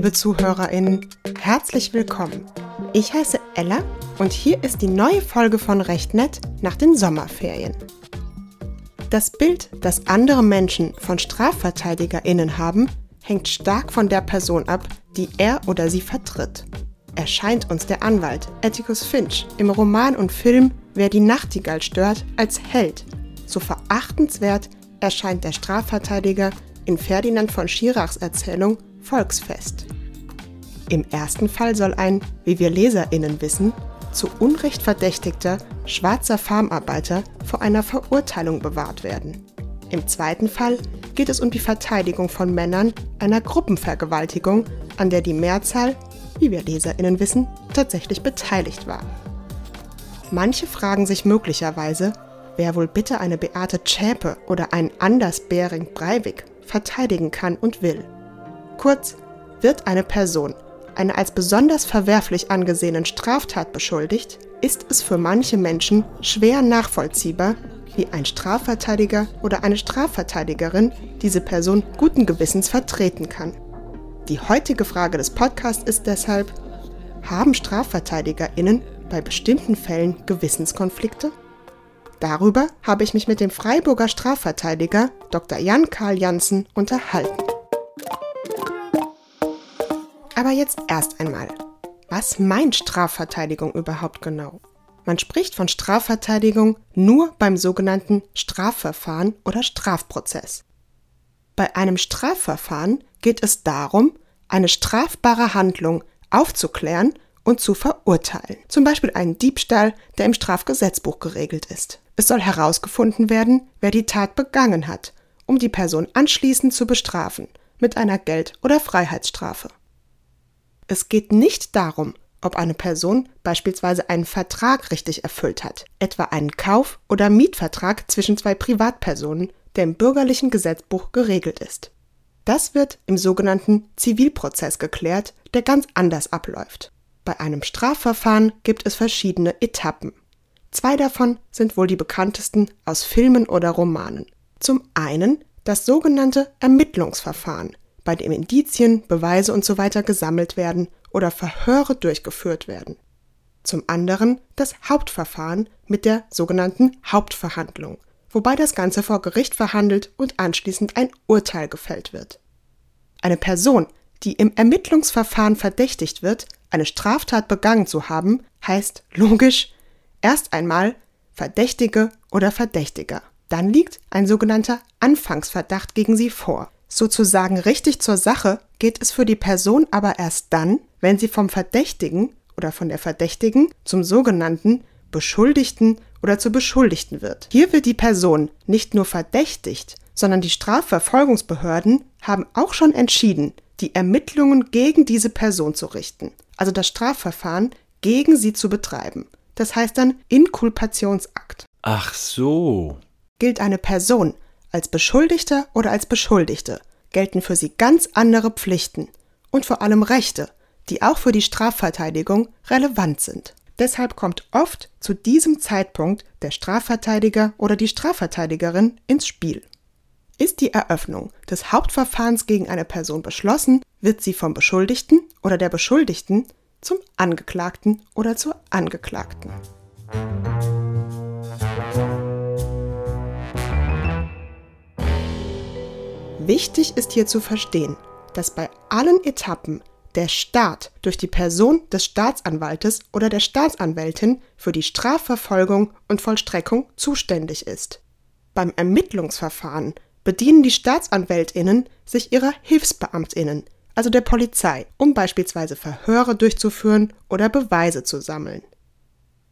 liebe ZuhörerInnen, herzlich willkommen. Ich heiße Ella und hier ist die neue Folge von Recht Nett nach den Sommerferien. Das Bild, das andere Menschen von StrafverteidigerInnen haben, hängt stark von der Person ab, die er oder sie vertritt. Erscheint uns der Anwalt Atticus Finch im Roman und Film Wer die Nachtigall stört als Held, so verachtenswert erscheint der Strafverteidiger in Ferdinand von Schirachs Erzählung Volksfest. Im ersten Fall soll ein, wie wir Leserinnen wissen, zu Unrecht verdächtigter schwarzer Farmarbeiter vor einer Verurteilung bewahrt werden. Im zweiten Fall geht es um die Verteidigung von Männern einer Gruppenvergewaltigung, an der die Mehrzahl, wie wir Leserinnen wissen, tatsächlich beteiligt war. Manche fragen sich möglicherweise, wer wohl bitte eine Beate Zschäpe oder einen Anders Bering Breivik verteidigen kann und will. Kurz, wird eine Person einer als besonders verwerflich angesehenen Straftat beschuldigt, ist es für manche Menschen schwer nachvollziehbar, wie ein Strafverteidiger oder eine Strafverteidigerin diese Person guten Gewissens vertreten kann. Die heutige Frage des Podcasts ist deshalb, haben Strafverteidigerinnen bei bestimmten Fällen Gewissenskonflikte? Darüber habe ich mich mit dem Freiburger Strafverteidiger Dr. Jan Karl Janssen unterhalten. Aber jetzt erst einmal, was meint Strafverteidigung überhaupt genau? Man spricht von Strafverteidigung nur beim sogenannten Strafverfahren oder Strafprozess. Bei einem Strafverfahren geht es darum, eine strafbare Handlung aufzuklären und zu verurteilen. Zum Beispiel einen Diebstahl, der im Strafgesetzbuch geregelt ist. Es soll herausgefunden werden, wer die Tat begangen hat, um die Person anschließend zu bestrafen mit einer Geld- oder Freiheitsstrafe. Es geht nicht darum, ob eine Person beispielsweise einen Vertrag richtig erfüllt hat, etwa einen Kauf- oder Mietvertrag zwischen zwei Privatpersonen, der im bürgerlichen Gesetzbuch geregelt ist. Das wird im sogenannten Zivilprozess geklärt, der ganz anders abläuft. Bei einem Strafverfahren gibt es verschiedene Etappen. Zwei davon sind wohl die bekanntesten aus Filmen oder Romanen. Zum einen das sogenannte Ermittlungsverfahren, bei dem Indizien, Beweise usw. So gesammelt werden oder Verhöre durchgeführt werden. Zum anderen das Hauptverfahren mit der sogenannten Hauptverhandlung, wobei das Ganze vor Gericht verhandelt und anschließend ein Urteil gefällt wird. Eine Person, die im Ermittlungsverfahren verdächtigt wird, eine Straftat begangen zu haben, heißt logisch erst einmal Verdächtige oder Verdächtiger. Dann liegt ein sogenannter Anfangsverdacht gegen sie vor. Sozusagen richtig zur Sache geht es für die Person aber erst dann, wenn sie vom Verdächtigen oder von der Verdächtigen zum sogenannten Beschuldigten oder zur Beschuldigten wird. Hier wird die Person nicht nur verdächtigt, sondern die Strafverfolgungsbehörden haben auch schon entschieden, die Ermittlungen gegen diese Person zu richten, also das Strafverfahren gegen sie zu betreiben. Das heißt dann Inkulpationsakt. Ach so. Gilt eine Person als Beschuldigter oder als Beschuldigte, gelten für sie ganz andere Pflichten und vor allem Rechte, die auch für die Strafverteidigung relevant sind. Deshalb kommt oft zu diesem Zeitpunkt der Strafverteidiger oder die Strafverteidigerin ins Spiel. Ist die Eröffnung des Hauptverfahrens gegen eine Person beschlossen, wird sie vom Beschuldigten oder der Beschuldigten zum Angeklagten oder zur Angeklagten. Wichtig ist hier zu verstehen, dass bei allen Etappen der Staat durch die Person des Staatsanwaltes oder der Staatsanwältin für die Strafverfolgung und Vollstreckung zuständig ist. Beim Ermittlungsverfahren bedienen die Staatsanwältinnen sich ihrer Hilfsbeamtinnen, also der Polizei, um beispielsweise Verhöre durchzuführen oder Beweise zu sammeln.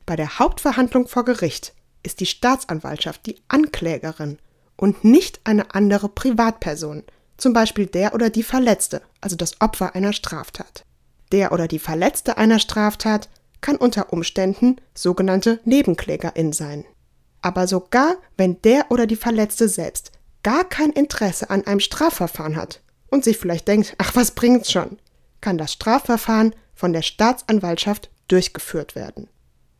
Bei der Hauptverhandlung vor Gericht ist die Staatsanwaltschaft die Anklägerin und nicht eine andere Privatperson, zum Beispiel der oder die Verletzte, also das Opfer einer Straftat. Der oder die Verletzte einer Straftat kann unter Umständen sogenannte Nebenklägerin sein. Aber sogar wenn der oder die Verletzte selbst gar kein Interesse an einem Strafverfahren hat und sich vielleicht denkt, ach was bringt's schon, kann das Strafverfahren von der Staatsanwaltschaft durchgeführt werden.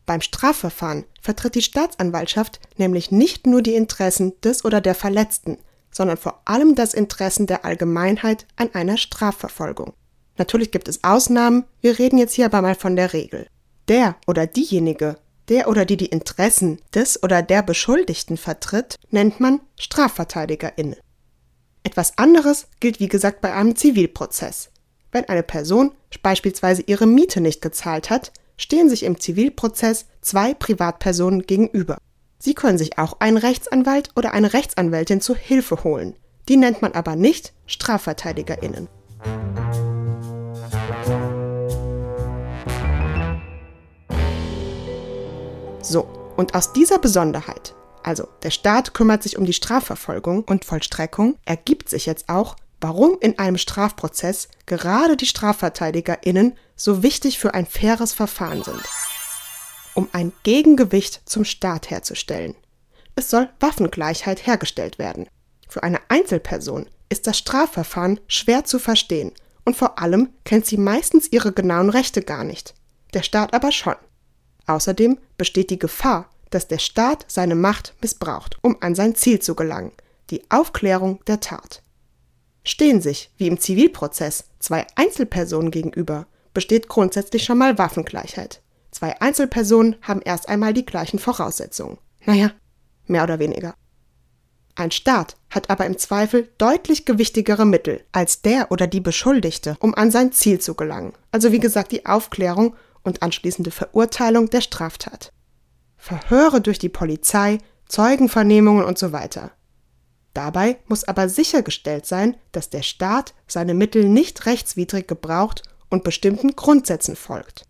Beim Strafverfahren vertritt die Staatsanwaltschaft nämlich nicht nur die Interessen des oder der Verletzten, sondern vor allem das Interesse der Allgemeinheit an einer Strafverfolgung. Natürlich gibt es Ausnahmen, wir reden jetzt hier aber mal von der Regel. Der oder diejenige, der oder die die Interessen des oder der Beschuldigten vertritt, nennt man StrafverteidigerInnen. Etwas anderes gilt wie gesagt bei einem Zivilprozess. Wenn eine Person beispielsweise ihre Miete nicht gezahlt hat, stehen sich im Zivilprozess zwei Privatpersonen gegenüber. Sie können sich auch einen Rechtsanwalt oder eine Rechtsanwältin zu Hilfe holen. Die nennt man aber nicht StrafverteidigerInnen. So, und aus dieser Besonderheit, also der Staat kümmert sich um die Strafverfolgung und Vollstreckung, ergibt sich jetzt auch, warum in einem Strafprozess gerade die StrafverteidigerInnen so wichtig für ein faires Verfahren sind. Um ein Gegengewicht zum Staat herzustellen. Es soll Waffengleichheit hergestellt werden. Für eine Einzelperson ist das Strafverfahren schwer zu verstehen und vor allem kennt sie meistens ihre genauen Rechte gar nicht. Der Staat aber schon. Außerdem besteht die Gefahr, dass der Staat seine Macht missbraucht, um an sein Ziel zu gelangen, die Aufklärung der Tat. Stehen sich, wie im Zivilprozess, zwei Einzelpersonen gegenüber, besteht grundsätzlich schon mal Waffengleichheit. Zwei Einzelpersonen haben erst einmal die gleichen Voraussetzungen. Naja, mehr oder weniger. Ein Staat hat aber im Zweifel deutlich gewichtigere Mittel als der oder die Beschuldigte, um an sein Ziel zu gelangen. Also wie gesagt die Aufklärung und anschließende Verurteilung der Straftat. Verhöre durch die Polizei, Zeugenvernehmungen und so weiter. Dabei muss aber sichergestellt sein, dass der Staat seine Mittel nicht rechtswidrig gebraucht und bestimmten Grundsätzen folgt.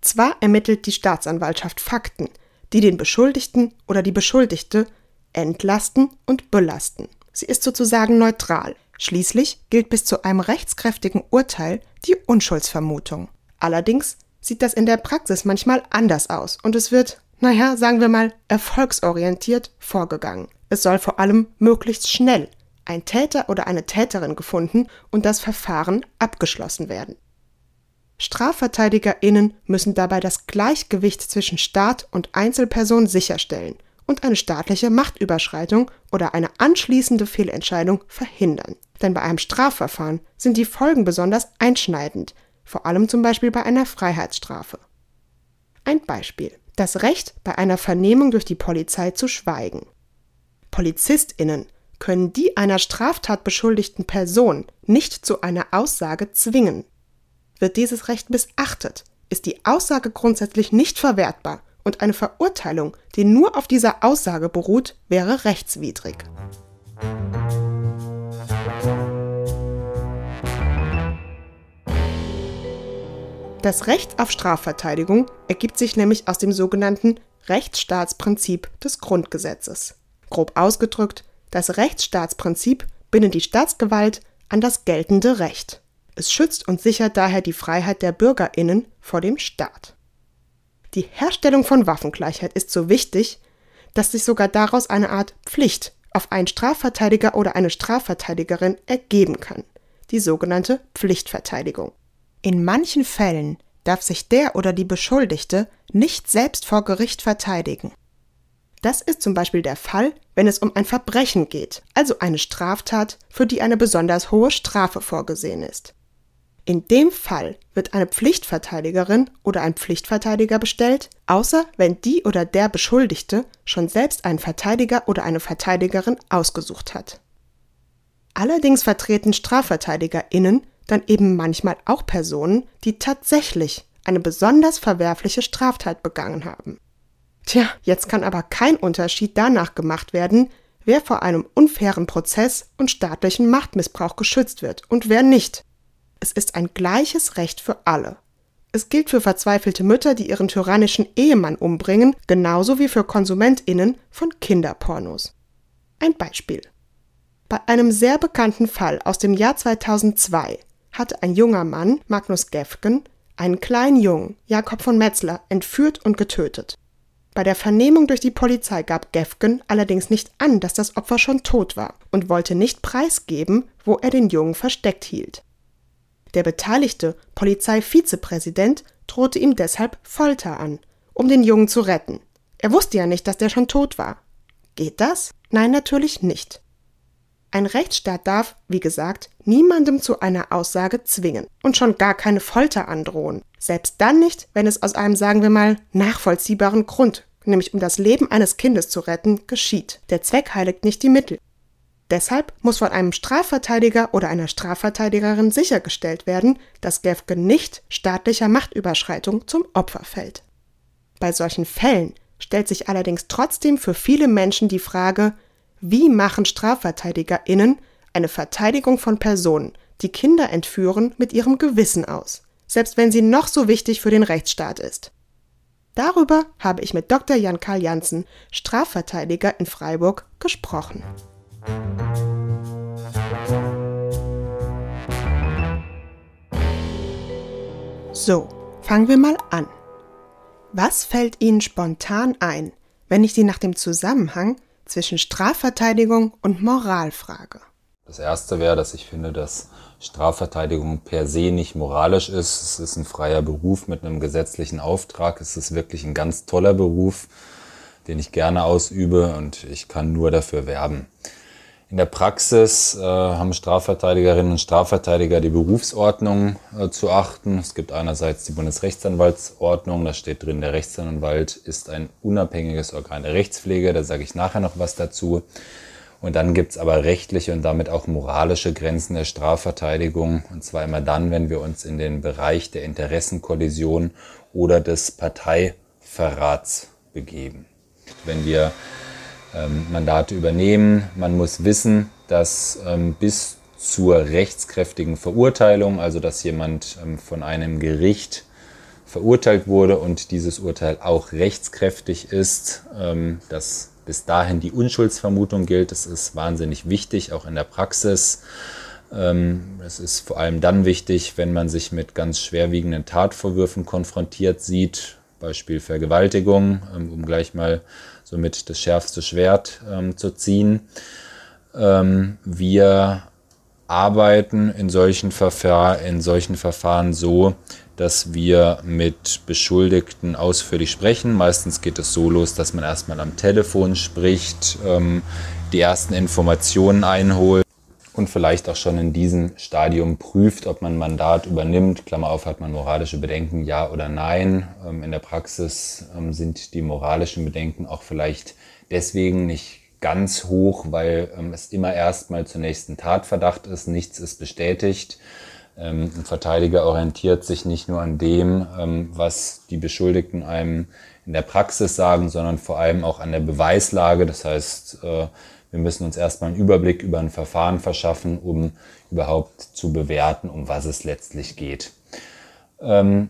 Zwar ermittelt die Staatsanwaltschaft Fakten, die den Beschuldigten oder die Beschuldigte entlasten und belasten. Sie ist sozusagen neutral. Schließlich gilt bis zu einem rechtskräftigen Urteil die Unschuldsvermutung. Allerdings sieht das in der Praxis manchmal anders aus und es wird, naja, sagen wir mal, erfolgsorientiert vorgegangen. Es soll vor allem möglichst schnell ein Täter oder eine Täterin gefunden und das Verfahren abgeschlossen werden. StrafverteidigerInnen müssen dabei das Gleichgewicht zwischen Staat und Einzelperson sicherstellen und eine staatliche Machtüberschreitung oder eine anschließende Fehlentscheidung verhindern. Denn bei einem Strafverfahren sind die Folgen besonders einschneidend, vor allem zum Beispiel bei einer Freiheitsstrafe. Ein Beispiel. Das Recht, bei einer Vernehmung durch die Polizei zu schweigen. Polizistinnen können die einer Straftat beschuldigten Person nicht zu einer Aussage zwingen. Wird dieses Recht missachtet, ist die Aussage grundsätzlich nicht verwertbar und eine Verurteilung, die nur auf dieser Aussage beruht, wäre rechtswidrig. Das Recht auf Strafverteidigung ergibt sich nämlich aus dem sogenannten Rechtsstaatsprinzip des Grundgesetzes. Grob ausgedrückt, das Rechtsstaatsprinzip bindet die Staatsgewalt an das geltende Recht. Es schützt und sichert daher die Freiheit der Bürgerinnen vor dem Staat. Die Herstellung von Waffengleichheit ist so wichtig, dass sich sogar daraus eine Art Pflicht auf einen Strafverteidiger oder eine Strafverteidigerin ergeben kann, die sogenannte Pflichtverteidigung. In manchen Fällen darf sich der oder die Beschuldigte nicht selbst vor Gericht verteidigen. Das ist zum Beispiel der Fall, wenn es um ein Verbrechen geht, also eine Straftat, für die eine besonders hohe Strafe vorgesehen ist. In dem Fall wird eine Pflichtverteidigerin oder ein Pflichtverteidiger bestellt, außer wenn die oder der Beschuldigte schon selbst einen Verteidiger oder eine Verteidigerin ausgesucht hat. Allerdings vertreten Strafverteidigerinnen dann eben manchmal auch Personen, die tatsächlich eine besonders verwerfliche Straftat begangen haben. Tja, jetzt kann aber kein Unterschied danach gemacht werden, wer vor einem unfairen Prozess und staatlichen Machtmissbrauch geschützt wird und wer nicht. Es ist ein gleiches Recht für alle. Es gilt für verzweifelte Mütter, die ihren tyrannischen Ehemann umbringen, genauso wie für Konsumentinnen von Kinderpornos. Ein Beispiel. Bei einem sehr bekannten Fall aus dem Jahr 2002 hatte ein junger Mann, Magnus Gefgen, einen kleinen Jungen, Jakob von Metzler, entführt und getötet. Bei der Vernehmung durch die Polizei gab Gefgen allerdings nicht an, dass das Opfer schon tot war und wollte nicht preisgeben, wo er den Jungen versteckt hielt. Der beteiligte Polizeivizepräsident drohte ihm deshalb Folter an, um den Jungen zu retten. Er wusste ja nicht, dass der schon tot war. Geht das? Nein, natürlich nicht. Ein Rechtsstaat darf, wie gesagt, niemandem zu einer Aussage zwingen und schon gar keine Folter androhen. Selbst dann nicht, wenn es aus einem, sagen wir mal, nachvollziehbaren Grund, nämlich um das Leben eines Kindes zu retten, geschieht. Der Zweck heiligt nicht die Mittel. Deshalb muss von einem Strafverteidiger oder einer Strafverteidigerin sichergestellt werden, dass Gefke nicht staatlicher Machtüberschreitung zum Opfer fällt. Bei solchen Fällen stellt sich allerdings trotzdem für viele Menschen die Frage, wie machen StrafverteidigerInnen eine Verteidigung von Personen, die Kinder entführen, mit ihrem Gewissen aus, selbst wenn sie noch so wichtig für den Rechtsstaat ist? Darüber habe ich mit Dr. Jan-Karl Janssen, Strafverteidiger in Freiburg, gesprochen. So, fangen wir mal an. Was fällt Ihnen spontan ein, wenn ich Sie nach dem Zusammenhang zwischen Strafverteidigung und Moral frage? Das erste wäre, dass ich finde, dass Strafverteidigung per se nicht moralisch ist. Es ist ein freier Beruf mit einem gesetzlichen Auftrag. Es ist wirklich ein ganz toller Beruf, den ich gerne ausübe und ich kann nur dafür werben. In der Praxis äh, haben Strafverteidigerinnen und Strafverteidiger die Berufsordnung äh, zu achten. Es gibt einerseits die Bundesrechtsanwaltsordnung, da steht drin, der Rechtsanwalt ist ein unabhängiges Organ der Rechtspflege, da sage ich nachher noch was dazu. Und dann gibt's aber rechtliche und damit auch moralische Grenzen der Strafverteidigung, und zwar immer dann, wenn wir uns in den Bereich der Interessenkollision oder des Parteiverrats begeben. Wenn wir ähm, Mandate übernehmen. Man muss wissen, dass ähm, bis zur rechtskräftigen Verurteilung, also dass jemand ähm, von einem Gericht verurteilt wurde und dieses Urteil auch rechtskräftig ist, dass bis dahin die Unschuldsvermutung gilt. Das ist wahnsinnig wichtig, auch in der Praxis. Es ist vor allem dann wichtig, wenn man sich mit ganz schwerwiegenden Tatvorwürfen konfrontiert sieht, Beispiel Vergewaltigung, um gleich mal somit das schärfste Schwert ähm, zu ziehen. Ähm, wir arbeiten in solchen, Verfahr in solchen Verfahren so, dass wir mit Beschuldigten ausführlich sprechen. Meistens geht es so los, dass man erstmal am Telefon spricht, ähm, die ersten Informationen einholt und vielleicht auch schon in diesem Stadium prüft, ob man Mandat übernimmt. Klammer auf, hat man moralische Bedenken, ja oder nein. Ähm, in der Praxis ähm, sind die moralischen Bedenken auch vielleicht deswegen nicht ganz hoch, weil ähm, es immer erstmal zunächst ein Tatverdacht ist, nichts ist bestätigt. Ein Verteidiger orientiert sich nicht nur an dem, was die Beschuldigten einem in der Praxis sagen, sondern vor allem auch an der Beweislage. Das heißt, äh, wir müssen uns erstmal einen Überblick über ein Verfahren verschaffen, um überhaupt zu bewerten, um was es letztlich geht. Ähm,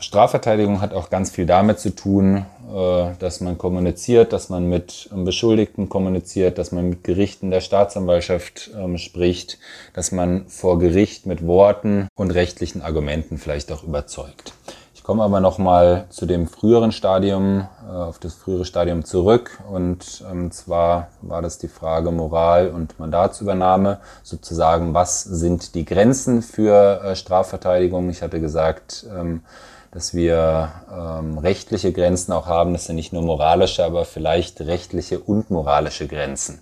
Strafverteidigung hat auch ganz viel damit zu tun, äh, dass man kommuniziert, dass man mit Beschuldigten kommuniziert, dass man mit Gerichten der Staatsanwaltschaft ähm, spricht, dass man vor Gericht mit Worten und rechtlichen Argumenten vielleicht auch überzeugt komme aber nochmal zu dem früheren Stadium, äh, auf das frühere Stadium zurück. Und ähm, zwar war das die Frage Moral und Mandatsübernahme. Sozusagen, was sind die Grenzen für äh, Strafverteidigung? Ich hatte gesagt, ähm, dass wir ähm, rechtliche Grenzen auch haben. Das sind nicht nur moralische, aber vielleicht rechtliche und moralische Grenzen.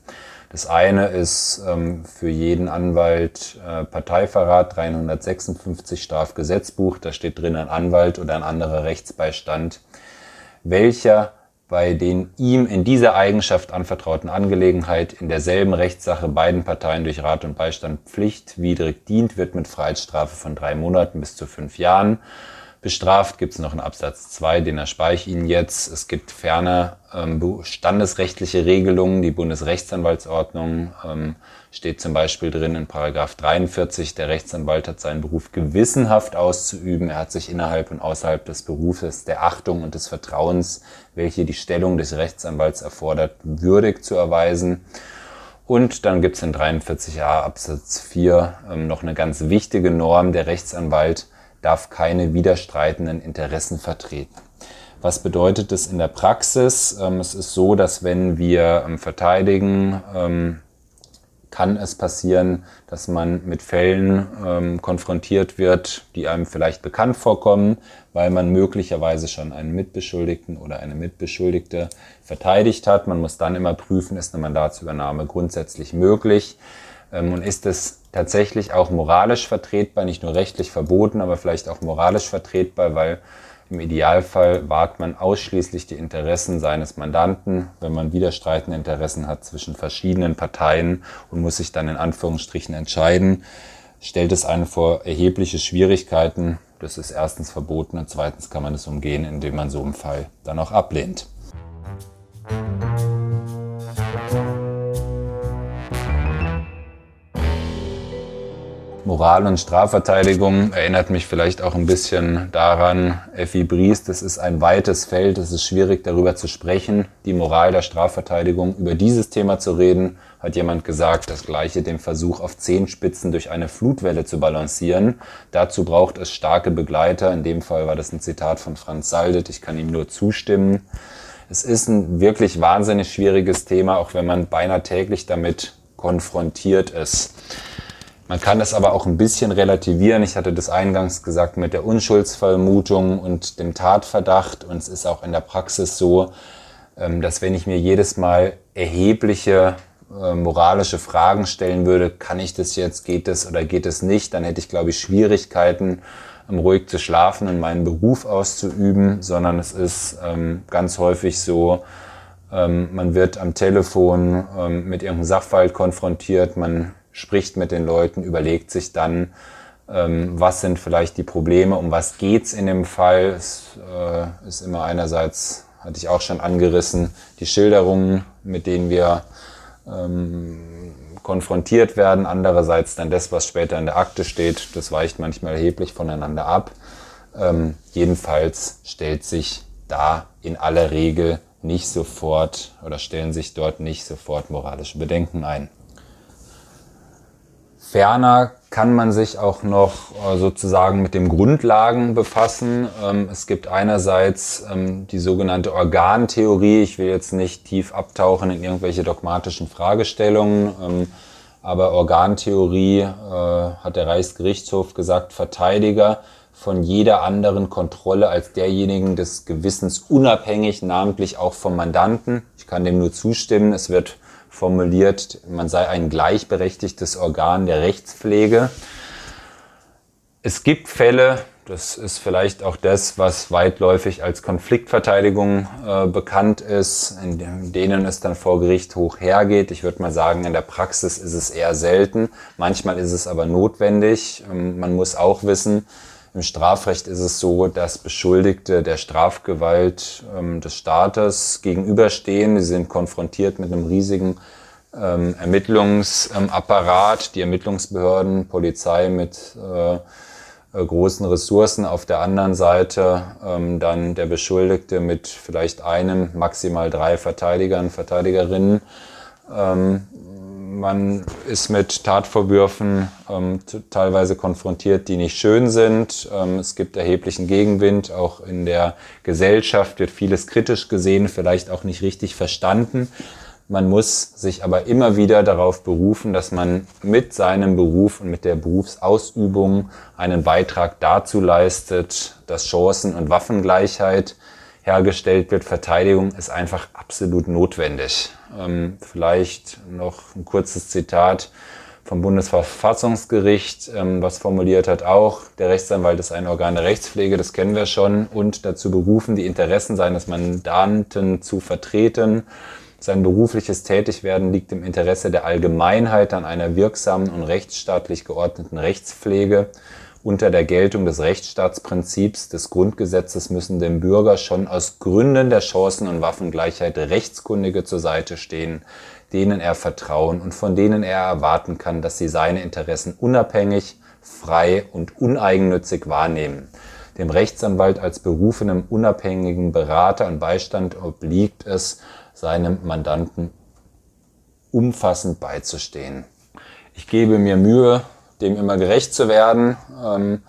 Das eine ist ähm, für jeden Anwalt äh, Parteiverrat 356 Strafgesetzbuch. Da steht drin ein Anwalt oder ein anderer Rechtsbeistand, welcher bei den ihm in dieser Eigenschaft anvertrauten Angelegenheit in derselben Rechtssache beiden Parteien durch Rat und Beistand pflichtwidrig dient, wird mit Freiheitsstrafe von drei Monaten bis zu fünf Jahren bestraft. Gibt es noch einen Absatz 2, den erspare ich Ihnen jetzt. Es gibt ferner ähm, standesrechtliche Regelungen. Die Bundesrechtsanwaltsordnung ähm, steht zum Beispiel drin in Paragraph 43. Der Rechtsanwalt hat seinen Beruf gewissenhaft auszuüben. Er hat sich innerhalb und außerhalb des Berufes der Achtung und des Vertrauens, welche die Stellung des Rechtsanwalts erfordert, würdig zu erweisen. Und dann gibt es in 43a Absatz 4 ähm, noch eine ganz wichtige Norm. Der Rechtsanwalt darf keine widerstreitenden Interessen vertreten. Was bedeutet das in der Praxis? Ähm, es ist so, dass wenn wir ähm, verteidigen, ähm, kann es passieren, dass man mit Fällen konfrontiert wird, die einem vielleicht bekannt vorkommen, weil man möglicherweise schon einen Mitbeschuldigten oder eine Mitbeschuldigte verteidigt hat. Man muss dann immer prüfen, ist eine Mandatsübernahme grundsätzlich möglich. Ähm, und ist es tatsächlich auch moralisch vertretbar, nicht nur rechtlich verboten, aber vielleicht auch moralisch vertretbar, weil im Idealfall wahrt man ausschließlich die Interessen seines Mandanten, wenn man widerstreitende Interessen hat zwischen verschiedenen Parteien und muss sich dann in Anführungsstrichen entscheiden, stellt es einen vor erhebliche Schwierigkeiten. Das ist erstens verboten und zweitens kann man es umgehen, indem man so einen Fall dann auch ablehnt. Moral- und Strafverteidigung erinnert mich vielleicht auch ein bisschen daran, Effi Bries, das ist ein weites Feld, es ist schwierig darüber zu sprechen, die Moral der Strafverteidigung. Über dieses Thema zu reden, hat jemand gesagt, das gleiche dem Versuch auf Zehenspitzen durch eine Flutwelle zu balancieren. Dazu braucht es starke Begleiter, in dem Fall war das ein Zitat von Franz Saldet, ich kann ihm nur zustimmen. Es ist ein wirklich wahnsinnig schwieriges Thema, auch wenn man beinahe täglich damit konfrontiert ist. Man kann das aber auch ein bisschen relativieren. Ich hatte das eingangs gesagt mit der Unschuldsvermutung und dem Tatverdacht. Und es ist auch in der Praxis so, ähm, dass wenn ich mir jedes Mal erhebliche äh, moralische Fragen stellen würde, kann ich das jetzt, geht es oder geht es nicht, dann hätte ich, glaube ich, Schwierigkeiten, um ruhig zu schlafen und meinen Beruf auszuüben, sondern es ist ähm, ganz häufig so, ähm, man wird am Telefon mit irgendeinem Sachverhalt konfrontiert, man spricht mit den Leuten, überlegt sich dann, ähm, was sind vielleicht die Probleme, um was geht's in dem Fall. Es äh, ist immer einerseits, hatte ich auch schon angerissen, die Schilderungen, mit denen wir ähm, konfrontiert werden. Andererseits dann das, was später in der Akte steht, das weicht manchmal erheblich voneinander ab. Ähm, jedenfalls stellt sich da in aller Regel nicht sofort oder stellen sich dort nicht sofort moralische Bedenken ein. Ferner kann man sich auch noch äh, sozusagen mit den Grundlagen befassen. Ähm, es gibt einerseits ähm, die sogenannte Organtheorie. Ich will jetzt nicht tief abtauchen in irgendwelche dogmatischen Fragestellungen, ähm, aber Organtheorie äh, hat der Reichsgerichtshof gesagt, Verteidiger von jeder anderen Kontrolle als derjenigen des Gewissens unabhängig, namentlich auch vom Mandanten. Ich kann dem nur zustimmen. Es wird formuliert, man sei ein gleichberechtigtes Organ der Rechtspflege. Es gibt Fälle, das ist vielleicht auch das, was weitläufig als Konfliktverteidigung äh, bekannt ist, in denen es dann vor Gericht hoch hergeht. Ich würde mal sagen, in der Praxis ist es eher selten. Manchmal ist es aber notwendig. Ähm, man muss auch wissen, im Strafrecht ist es so, dass Beschuldigte der Strafgewalt ähm, des Staates gegenüberstehen. Sie sind konfrontiert mit einem riesigen ähm, Ermittlungsapparat, die Ermittlungsbehörden, Polizei mit äh, großen Ressourcen. Auf der anderen Seite ähm, dann der Beschuldigte mit vielleicht einem, maximal drei Verteidigern, Verteidigerinnen. Ähm, man ist mit Tatvorwürfen ähm, teilweise konfrontiert, die nicht schön sind. Ähm, es gibt erheblichen Gegenwind. Auch in der Gesellschaft wird vieles kritisch gesehen, vielleicht auch nicht richtig verstanden. Man muss sich aber immer wieder darauf berufen, dass man mit seinem Beruf und mit der Berufsausübung einen Beitrag dazu leistet, dass Chancen- und Waffengleichheit hergestellt wird. Verteidigung ist einfach absolut notwendig. Ähm, vielleicht noch ein kurzes Zitat vom Bundesverfassungsgericht, ähm, was formuliert hat, auch der Rechtsanwalt ist ein Organ der Rechtspflege, das kennen wir schon, und dazu berufen, die Interessen seines Mandanten zu vertreten. Sein berufliches Tätigwerden liegt im Interesse der Allgemeinheit an einer wirksamen und rechtsstaatlich geordneten Rechtspflege unter der Geltung des Rechtsstaatsprinzips des Grundgesetzes müssen dem Bürger schon aus Gründen der Chancen- und Waffengleichheit Rechtskundige zur Seite stehen, denen er vertrauen und von denen er erwarten kann, dass sie seine Interessen unabhängig, frei und uneigennützig wahrnehmen. Dem Rechtsanwalt als berufenem unabhängigen Berater und Beistand obliegt es, seinem Mandanten umfassend beizustehen. Ich gebe mir Mühe, dem immer gerecht zu werden. Ähm,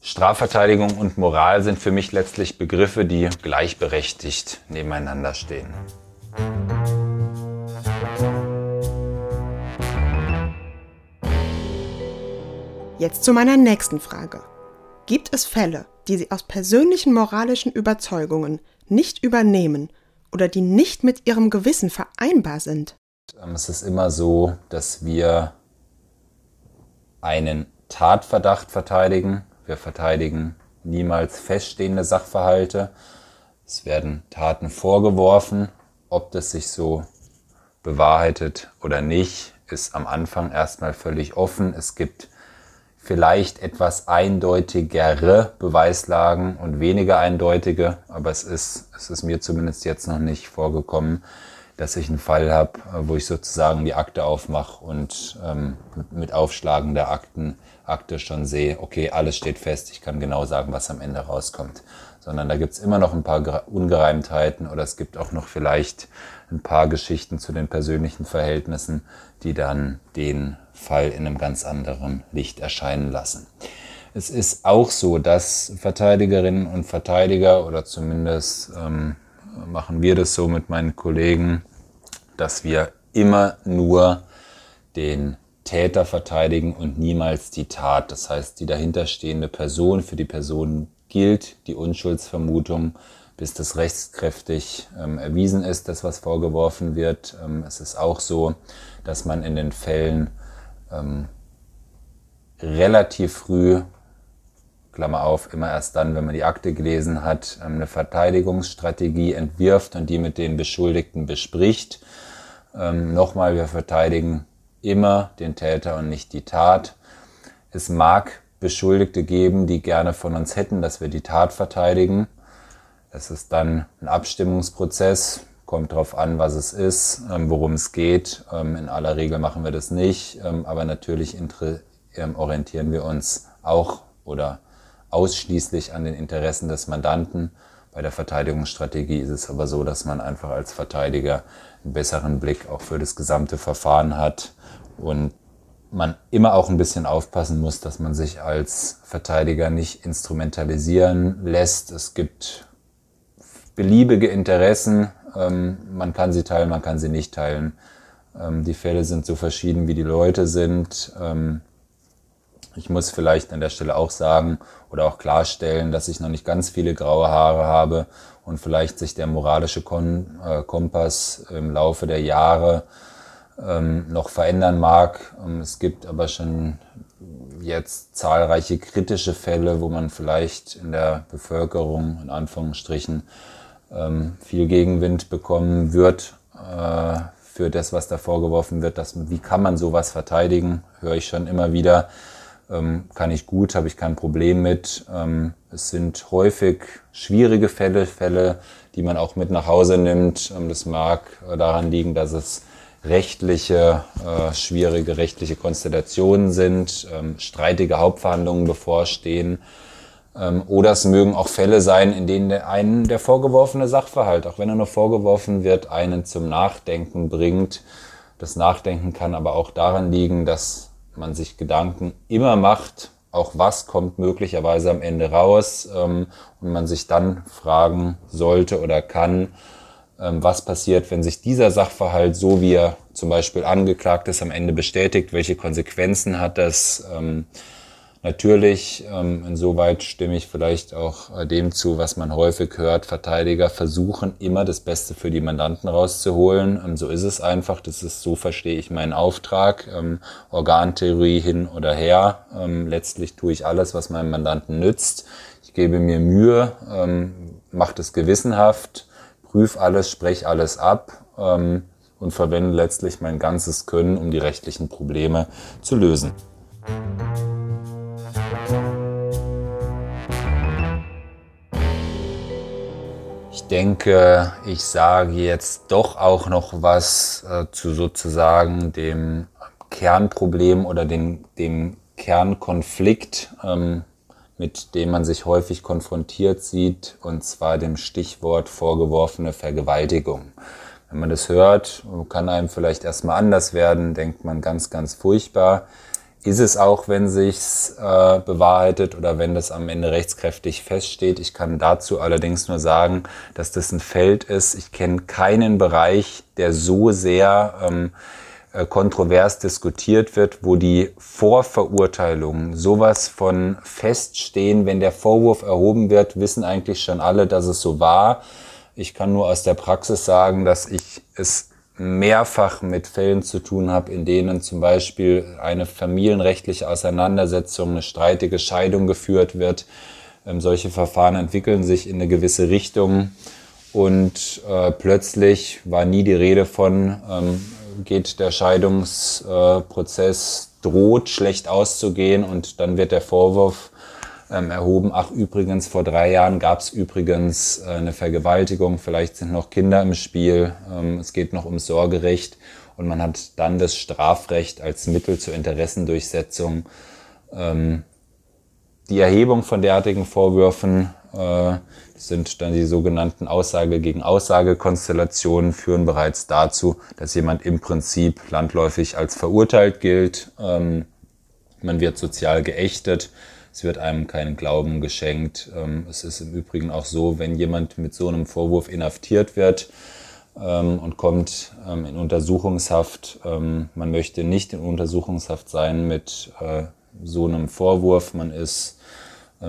Strafverteidigung und Moral sind für mich letztlich Begriffe, die gleichberechtigt nebeneinander stehen. Jetzt zu meiner nächsten Frage. Gibt es Fälle, die Sie aus persönlichen moralischen Überzeugungen nicht übernehmen oder die nicht mit Ihrem Gewissen vereinbar sind? ähm, es ist immer so, dass wir einen Tatverdacht verteidigen. Wir verteidigen niemals feststehende Sachverhalte. Es werden Taten vorgeworfen. Ob das sich so bewahrheitet oder nicht, ist am Anfang erstmal völlig offen. Es gibt vielleicht etwas eindeutigere Beweislagen und weniger eindeutige, aber es ist, es ist mir zumindest jetzt noch nicht vorgekommen, dass ich einen Fall habe, wo ich sozusagen die Akte aufmache und ähm, mit Aufschlagen der Akten, Akte schon sehe, okay, alles steht fest, ich kann genau sagen, was am Ende rauskommt. Sondern da gibt's immer noch ein paar Ungereimtheiten oder es gibt auch noch vielleicht ein paar Geschichten zu den persönlichen Verhältnissen, die dann den Fall in einem ganz anderen Licht erscheinen lassen. Es ist auch so, dass Verteidigerinnen und Verteidiger oder zumindest ähm, machen wir das so mit meinen Kollegen, dass wir immer nur den Täter verteidigen und niemals die Tat. Das heißt, die dahinterstehende Person, für die Person gilt die Unschuldsvermutung, bis das rechtskräftig ähm, erwiesen ist, das was vorgeworfen wird. Ähm, es ist auch so, dass man in den Fällen ähm, relativ früh Klammer auf, immer erst dann, wenn man die Akte gelesen hat, ähm, eine Verteidigungsstrategie entwirft und die mit den Beschuldigten bespricht. Ähm, nochmal, wir verteidigen immer den Täter und nicht die Tat. Es mag Beschuldigte geben, die gerne von uns hätten, dass wir die Tat verteidigen. Es ist dann ein Abstimmungsprozess, kommt darauf an, was es ist, ähm, worum es geht. in aller Regel machen wir das nicht, aber natürlich orientieren wir uns auch oder ausschließlich an den Interessen des Mandanten. Bei der Verteidigungsstrategie ist es aber so, dass man einfach als Verteidiger einen besseren Blick auch für das gesamte Verfahren hat und man immer auch ein bisschen aufpassen muss, dass man sich als Verteidiger nicht instrumentalisieren lässt. Es gibt beliebige Interessen, ähm, man kann sie teilen, man kann sie nicht teilen. Ähm, die Fälle sind so verschieden, wie die Leute sind. Ich muss vielleicht an der Stelle auch sagen oder auch klarstellen, dass ich noch nicht ganz viele graue Haare habe und vielleicht sich der moralische Kon äh, Kompass im Laufe der Jahre ähm, noch verändern mag. Ähm, es gibt aber schon jetzt zahlreiche kritische Fälle, wo man vielleicht in der Bevölkerung in Anführungsstrichen ähm, viel Gegenwind bekommen wird äh, für das, was da vorgeworfen wird. Dass, wie kann man sowas verteidigen? Höre ich schon immer wieder kann ich gut, habe ich kein Problem mit. Ähm, es sind häufig schwierige Fälle, Fälle, die man auch mit nach Hause nimmt. Ähm, das mag äh, daran liegen, dass es rechtliche, äh, schwierige rechtliche Konstellationen sind, ähm, streitige Hauptverhandlungen bevorstehen. Ähm, oder es mögen auch Fälle sein, in denen der einen der vorgeworfene Sachverhalt, auch wenn er nur vorgeworfen wird, einen zum Nachdenken bringt. Das Nachdenken kann aber auch daran liegen, dass man sich Gedanken immer macht, auch was kommt möglicherweise am Ende raus ähm, und man sich dann fragen sollte oder kann, ähm, was passiert, wenn sich dieser Sachverhalt, so wie er zum Beispiel angeklagt ist, am Ende bestätigt, welche Konsequenzen hat das, ähm, Natürlich, ähm, insoweit stimme ich vielleicht auch äh, dem zu, was man häufig hört. Verteidiger versuchen immer das Beste für die Mandanten rauszuholen. Ähm, so ist es einfach. Das ist, so verstehe ich meinen Auftrag. Ähm, Organtheorie hin oder her. Ähm, letztlich tue ich alles, was meinem Mandanten nützt. Ich gebe mir Mühe, ähm, mache es gewissenhaft, prüfe alles, spreche alles ab ähm, und verwende letztlich mein ganzes Können, um die rechtlichen Probleme zu lösen. Ich denke, ich sage jetzt doch auch noch was äh, zu sozusagen dem Kernproblem oder dem, dem Kernkonflikt, ähm, mit dem man sich häufig konfrontiert sieht, und zwar dem Stichwort vorgeworfene Vergewaltigung. Wenn man das hört, kann einem vielleicht erstmal anders werden, denkt man ganz, ganz furchtbar ist es auch, wenn sich's äh, bewahrheitet oder wenn das am Ende rechtskräftig feststeht. Ich kann dazu allerdings nur sagen, dass das ein Feld ist. Ich kenne keinen Bereich, der so sehr ähm, äh, kontrovers diskutiert wird, wo die Vorverurteilungen sowas von feststehen. Wenn der Vorwurf erhoben wird, wissen eigentlich schon alle, dass es so war. Ich kann nur aus der Praxis sagen, dass ich es mehrfach mit Fällen zu tun habe, in denen zum Beispiel eine familienrechtliche Auseinandersetzung, eine streitige Scheidung geführt wird. Ähm, solche Verfahren entwickeln sich in eine gewisse Richtung und äh, plötzlich war nie die Rede von, ähm, geht der Scheidungsprozess, äh, droht schlecht auszugehen und dann wird der Vorwurf ähm, erhoben, ach übrigens, vor drei Jahren gab es übrigens äh, eine Vergewaltigung, vielleicht sind noch Kinder im Spiel, ähm, es geht noch ums Sorgerecht und man hat dann das Strafrecht als Mittel zur Interessendurchsetzung. Ähm, die Erhebung von derartigen Vorwürfen äh, sind dann die sogenannten Aussage gegen Aussage Konstellationen führen bereits dazu, dass jemand im Prinzip landläufig als verurteilt gilt. Ähm, man wird sozial geächtet. Es wird einem kein Glauben geschenkt. Ähm, es ist im Übrigen auch so, wenn jemand mit so einem Vorwurf inhaftiert wird ähm, und kommt ähm, in Untersuchungshaft, man möchte nicht in Untersuchungshaft sein mit äh, so einem Vorwurf. Man ist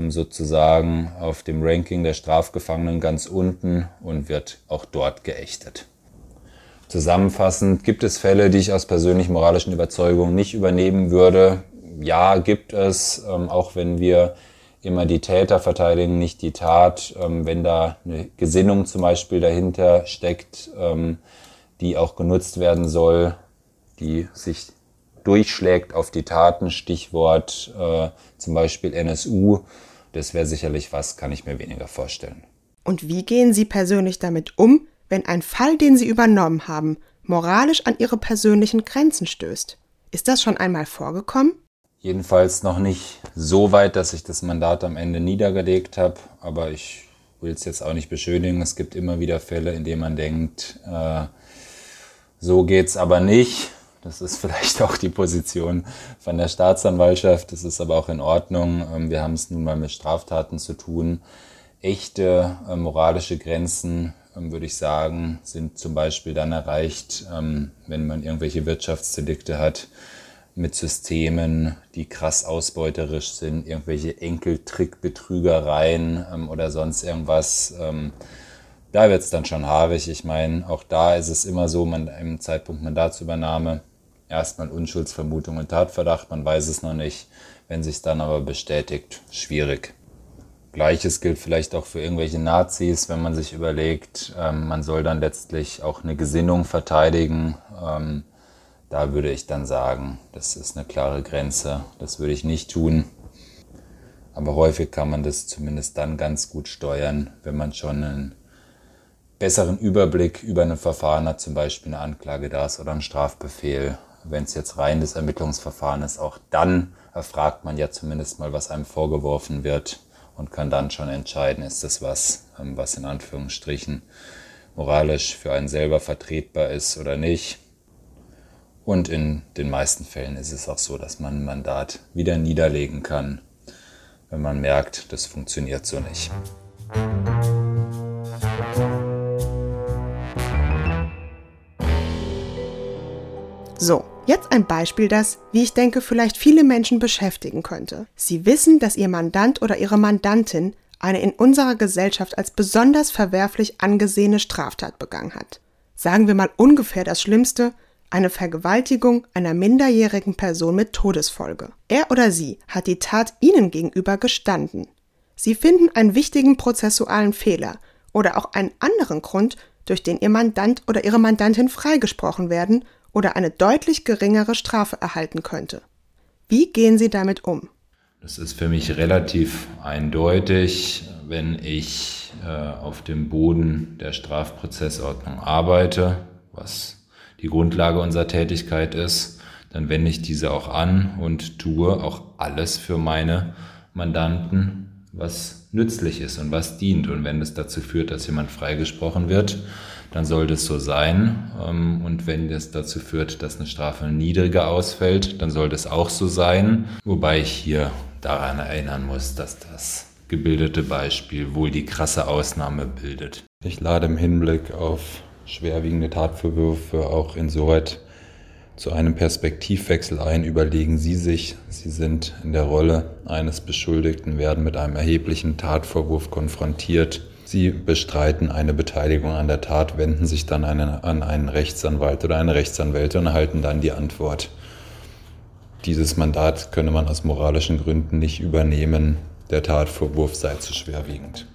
sozusagen auf dem Ranking der Strafgefangenen ganz unten und wird auch dort geächtet. Zusammenfassend gibt es Fälle, die ich aus persönlich moralischen Überzeugungen nicht übernehmen würde. Ja, gibt es, ähm, auch wenn wir immer die Täter verteidigen, nicht die Tat. Ähm, wenn da eine Gesinnung zum Beispiel dahinter steckt, die auch genutzt werden soll, die sich durchschlägt auf die Taten, Stichwort äh, zum Beispiel NSU, das wäre sicherlich was, kann ich mir weniger vorstellen. Und wie gehen Sie persönlich damit um, wenn ein Fall, den Sie übernommen haben, moralisch an Ihre persönlichen Grenzen stößt? Ist das schon einmal vorgekommen? Jedenfalls noch nicht so weit, dass ich das Mandat am Ende niedergelegt habe, aber ich will es jetzt auch nicht beschönigen. Es gibt immer wieder Fälle, in denen man denkt, äh, so geht's aber nicht. Das ist vielleicht auch die Position von der Staatsanwaltschaft. Das ist aber auch in Ordnung. Ähm, wir haben es nun mal mit Straftaten zu tun. Echte äh, moralische Grenzen, ähm, würde ich sagen, sind zum Beispiel dann erreicht, ähm, wenn man irgendwelche Wirtschaftsdelikte hat mit Systemen, die krass ausbeuterisch sind, irgendwelche Enkeltrickbetrügereien oder sonst irgendwas da wird es dann schon haarig. Ich meine, auch da ist es immer so, man im Zeitpunkt Mandatsübernahme erstmal Unschuldsvermutung und Tatverdacht, man weiß es noch nicht. Wenn sich dann aber bestätigt, schwierig. Gleiches gilt vielleicht auch für irgendwelche Nazis, wenn man sich überlegt, ähm, man soll dann letztlich auch eine Gesinnung verteidigen. Ähm, da würde ich dann sagen, das ist eine klare Grenze, das würde ich nicht tun. Aber häufig kann man das zumindest dann ganz gut steuern, wenn man schon einen besseren Überblick über ein Verfahren hat, zum Beispiel eine Anklage da ist oder ein Strafbefehl wenn es jetzt rein das Ermittlungsverfahren ist, auch dann erfragt man ja zumindest mal, was einem vorgeworfen wird und kann dann schon entscheiden, ist das was, ähm, was in Anführungsstrichen moralisch für einen selber vertretbar ist oder nicht. Und in den meisten Fällen ist es auch so, dass man ein Mandat wieder niederlegen kann, wenn man merkt, das funktioniert so nicht. So, Jetzt ein Beispiel, das, wie ich denke, vielleicht viele Menschen beschäftigen könnte. Sie wissen, dass Ihr Mandant oder Ihre Mandantin eine in unserer Gesellschaft als besonders verwerflich angesehene Straftat begangen hat. Sagen wir mal ungefähr das Schlimmste, eine Vergewaltigung einer minderjährigen Person mit Todesfolge. Er oder sie hat die Tat Ihnen gegenüber gestanden. Sie finden einen wichtigen prozessualen Fehler oder auch einen anderen Grund, durch den Ihr Mandant oder Ihre Mandantin freigesprochen werden oder eine deutlich geringere Strafe erhalten könnte. Wie gehen Sie damit um? Das ist für mich relativ eindeutig, wenn ich äh, auf dem Boden der Strafprozessordnung arbeite, was die Grundlage unserer Tätigkeit ist, dann wende ich diese auch an und tue auch alles für meine Mandanten, was nützlich ist und was dient. Und wenn es dazu führt, dass jemand freigesprochen wird, dann soll das so sein. Ähm, und wenn das dazu führt, dass eine Strafe niedriger ausfällt, dann soll das auch so sein. Wobei ich hier daran erinnern muss, dass das gebildete Beispiel wohl die krasse Ausnahme bildet. Ich lade im Hinblick auf schwerwiegende Tatvorwürfe auch insoweit zu einem Perspektivwechsel ein. Überlegen Sie sich, Sie sind in der Rolle eines Beschuldigten, werden mit einem erheblichen Tatvorwurf konfrontiert Sie bestreiten eine Beteiligung an der Tat, wenden sich dann eine, an einen Rechtsanwalt oder eine Rechtsanwältin und erhalten dann die Antwort. Dieses Mandat könne man aus moralischen Gründen nicht übernehmen, der Tatvorwurf sei zu schwerwiegend.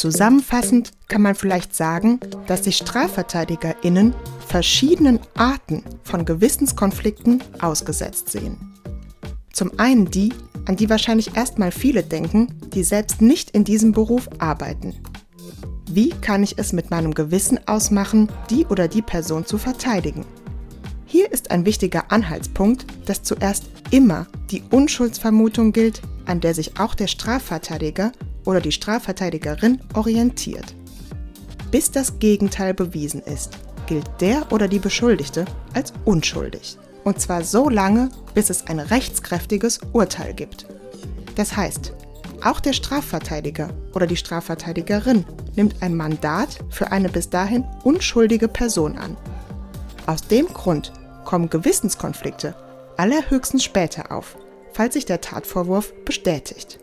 Zusammenfassend kann man vielleicht sagen, dass sich StrafverteidigerInnen verschiedenen Arten von Gewissenskonflikten ausgesetzt sehen. Zum einen die, an die wahrscheinlich erstmal viele denken, die selbst nicht in diesem Beruf arbeiten. Wie kann ich es mit meinem Gewissen ausmachen, die oder die Person zu verteidigen? Hier ist ein wichtiger Anhaltspunkt, dass zuerst immer die Unschuldsvermutung gilt, an der sich auch der Strafverteidiger oder die Strafverteidigerin orientiert. Bis das Gegenteil bewiesen ist, gilt der oder die Beschuldigte als unschuldig. Und zwar so lange, bis es ein rechtskräftiges Urteil gibt. Das heißt, auch der Strafverteidiger oder die Strafverteidigerin nimmt ein Mandat für eine bis dahin unschuldige Person an. Aus dem Grund kommen Gewissenskonflikte allerhöchstens später auf, falls sich der Tatvorwurf bestätigt.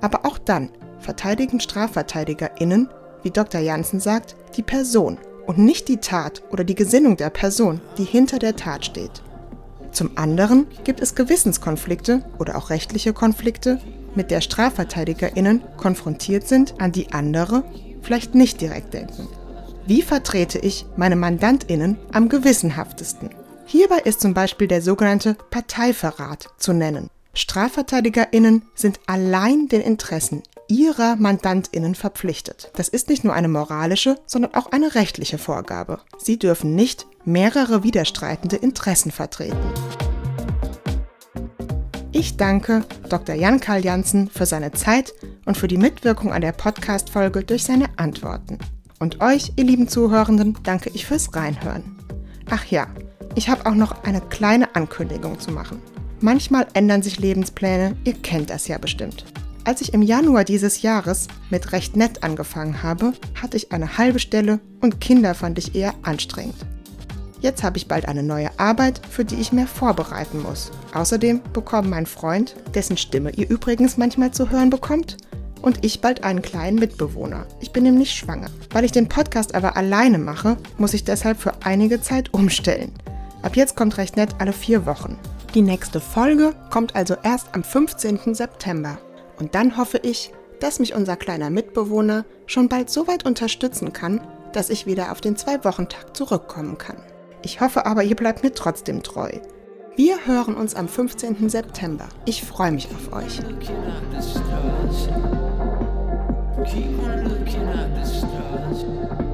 Aber auch dann verteidigen StrafverteidigerInnen, wie Dr. Janssen sagt, die Person und nicht die Tat oder die Gesinnung der Person, die hinter der Tat steht. Zum anderen gibt es Gewissenskonflikte oder auch rechtliche Konflikte, mit der StrafverteidigerInnen konfrontiert sind, an die andere vielleicht nicht direkt denken. Wie vertrete ich meine MandantInnen am gewissenhaftesten? Hierbei ist zum Beispiel der sogenannte Parteiverrat zu nennen. StrafverteidigerInnen sind allein den Interessen ihrer MandantInnen verpflichtet. Das ist nicht nur eine moralische, sondern auch eine rechtliche Vorgabe. Sie dürfen nicht mehrere widerstreitende Interessen vertreten. Ich danke Dr. Jan Karl Janssen für seine Zeit und für die Mitwirkung an der Podcast-Folge durch seine Antworten. Und euch, ihr lieben Zuhörenden, danke ich fürs Reinhören. Ach ja, ich habe auch noch eine kleine Ankündigung zu machen. Manchmal ändern sich Lebenspläne, ihr kennt das ja bestimmt. Als ich im Januar dieses Jahres mit recht nett angefangen habe, hatte ich eine halbe Stelle und Kinder fand ich eher anstrengend. Jetzt habe ich bald eine neue Arbeit, für die ich mehr vorbereiten muss. Außerdem bekommen mein Freund, dessen Stimme ihr übrigens manchmal zu hören bekommt, und ich bald einen kleinen Mitbewohner. Ich bin nämlich schwanger. Weil ich den Podcast aber alleine mache, muss ich deshalb für einige Zeit umstellen. Ab jetzt kommt recht nett alle vier Wochen. Die nächste Folge kommt also erst am 15. September. Und dann hoffe ich, dass mich unser kleiner Mitbewohner schon bald so weit unterstützen kann, dass ich wieder auf den Zwei-Wochen-Tag zurückkommen kann. Ich hoffe aber, ihr bleibt mir trotzdem treu. Wir hören uns am 15. September. Ich freue mich auf euch. Keep on looking at the stars.